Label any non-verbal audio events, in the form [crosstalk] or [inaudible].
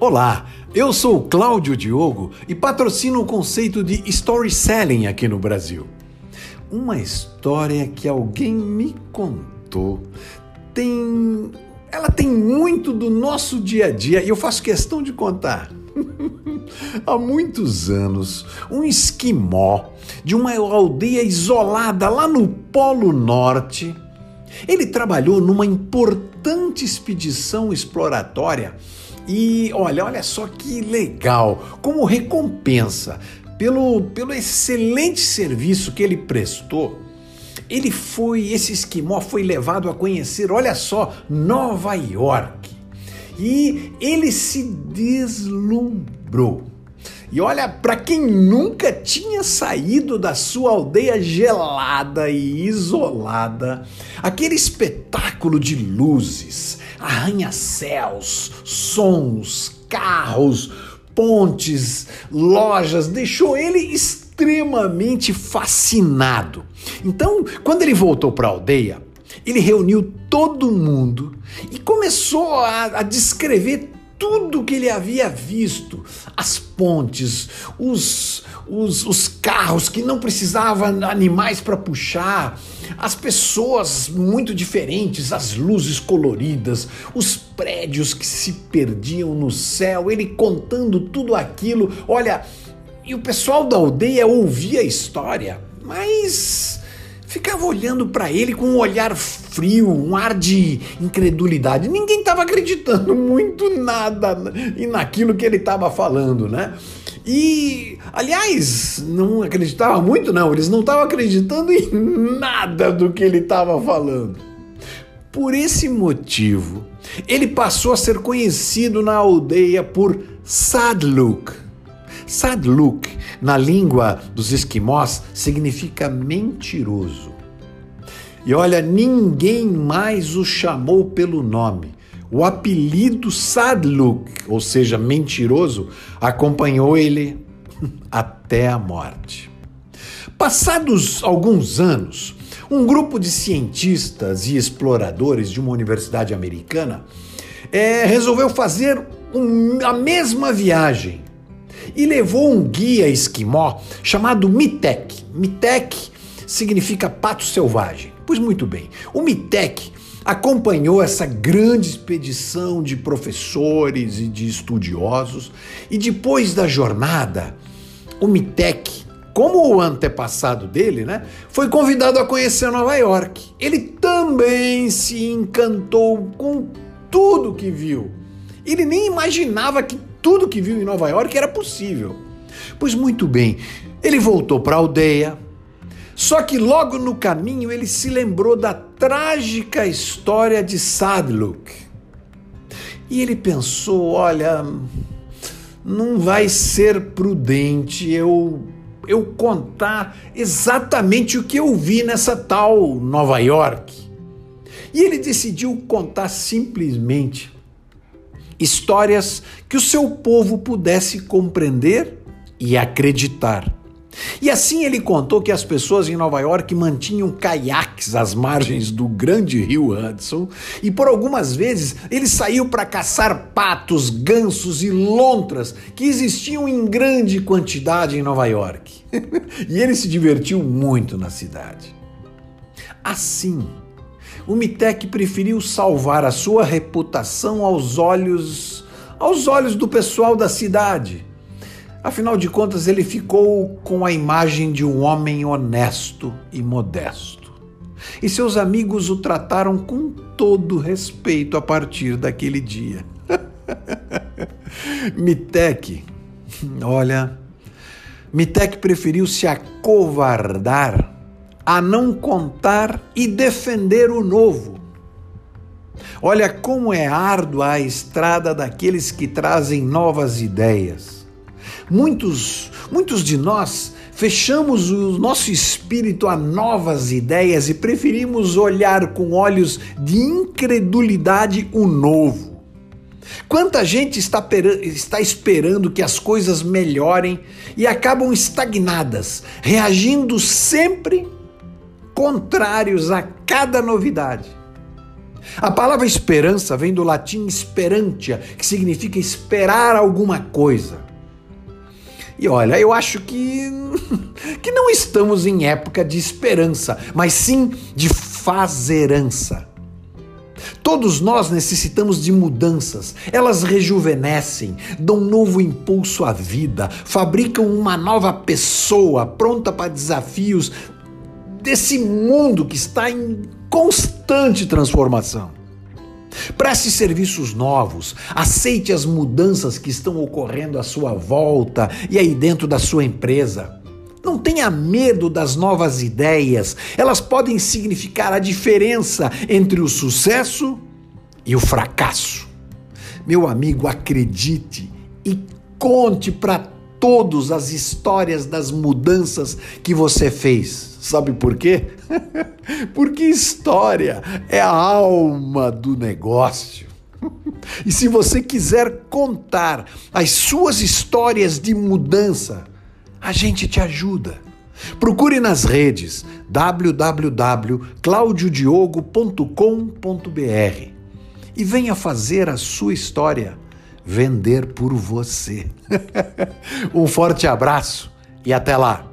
Olá, eu sou Cláudio Diogo e patrocino o conceito de story selling aqui no Brasil. Uma história que alguém me contou tem. Ela tem muito do nosso dia a dia e eu faço questão de contar. [laughs] Há muitos anos, um esquimó de uma aldeia isolada lá no Polo Norte. Ele trabalhou numa importante expedição exploratória e olha, olha só que legal, como recompensa pelo, pelo excelente serviço que ele prestou. Ele foi, esse esquimó foi levado a conhecer, olha só, Nova York. E ele se deslumbrou. E olha, para quem nunca tinha saído da sua aldeia gelada e isolada, aquele espetáculo de luzes, arranha-céus, sons, carros, pontes, lojas, deixou ele extremamente fascinado. Então, quando ele voltou para a aldeia, ele reuniu todo mundo e começou a, a descrever tudo que ele havia visto, as pontes, os, os, os carros que não precisavam animais para puxar, as pessoas muito diferentes, as luzes coloridas, os prédios que se perdiam no céu, ele contando tudo aquilo. Olha, e o pessoal da aldeia ouvia a história, mas ficava olhando para ele com um olhar frio, um ar de incredulidade. Ninguém estava acreditando muito nada e naquilo que ele estava falando, né? E, aliás, não acreditava muito, não. Eles não estavam acreditando em nada do que ele estava falando. Por esse motivo, ele passou a ser conhecido na aldeia por Sadluk. Sadluk na língua dos esquimós, significa mentiroso. E olha, ninguém mais o chamou pelo nome. O apelido Sadluk, ou seja, mentiroso, acompanhou ele [laughs] até a morte. Passados alguns anos, um grupo de cientistas e exploradores de uma universidade americana é, resolveu fazer um, a mesma viagem e levou um guia esquimó chamado Mitek. Mitek significa pato selvagem. Pois muito bem, o Mitek acompanhou essa grande expedição de professores e de estudiosos e depois da jornada, o Mitek como o antepassado dele, né, foi convidado a conhecer Nova York. Ele também se encantou com tudo que viu. Ele nem imaginava que tudo que viu em Nova York era possível. Pois muito bem, ele voltou para a aldeia. Só que logo no caminho ele se lembrou da trágica história de Sadluk. E ele pensou: olha, não vai ser prudente eu eu contar exatamente o que eu vi nessa tal Nova York. E ele decidiu contar simplesmente histórias que o seu povo pudesse compreender e acreditar. E assim ele contou que as pessoas em Nova York mantinham caiaques às margens do grande rio Hudson e por algumas vezes ele saiu para caçar patos, gansos e lontras que existiam em grande quantidade em Nova York. [laughs] e ele se divertiu muito na cidade. Assim, o Mitec preferiu salvar a sua reputação aos olhos aos olhos do pessoal da cidade. Afinal de contas, ele ficou com a imagem de um homem honesto e modesto. E seus amigos o trataram com todo respeito a partir daquele dia. [laughs] Mitec, olha, Mitec preferiu se acovardar a não contar e defender o novo. Olha como é árdua a estrada daqueles que trazem novas ideias. Muitos, muitos de nós fechamos o nosso espírito a novas ideias e preferimos olhar com olhos de incredulidade o novo. Quanta gente está, está esperando que as coisas melhorem e acabam estagnadas, reagindo sempre contrários a cada novidade. A palavra esperança vem do latim sperantia, que significa esperar alguma coisa. E olha, eu acho que [laughs] que não estamos em época de esperança, mas sim de fazerança. Todos nós necessitamos de mudanças. Elas rejuvenescem, dão novo impulso à vida, fabricam uma nova pessoa pronta para desafios desse mundo que está em constante transformação. Preste serviços novos, aceite as mudanças que estão ocorrendo à sua volta e aí dentro da sua empresa. Não tenha medo das novas ideias, elas podem significar a diferença entre o sucesso e o fracasso. Meu amigo, acredite e conte para todos as histórias das mudanças que você fez. Sabe por quê? [laughs] Porque história é a alma do negócio. [laughs] E se você quiser contar as suas histórias de mudança, a gente te ajuda. Procure nas redes www.claudiodiogo.com.br e venha fazer a sua história vender por você. [laughs] um forte abraço e até lá!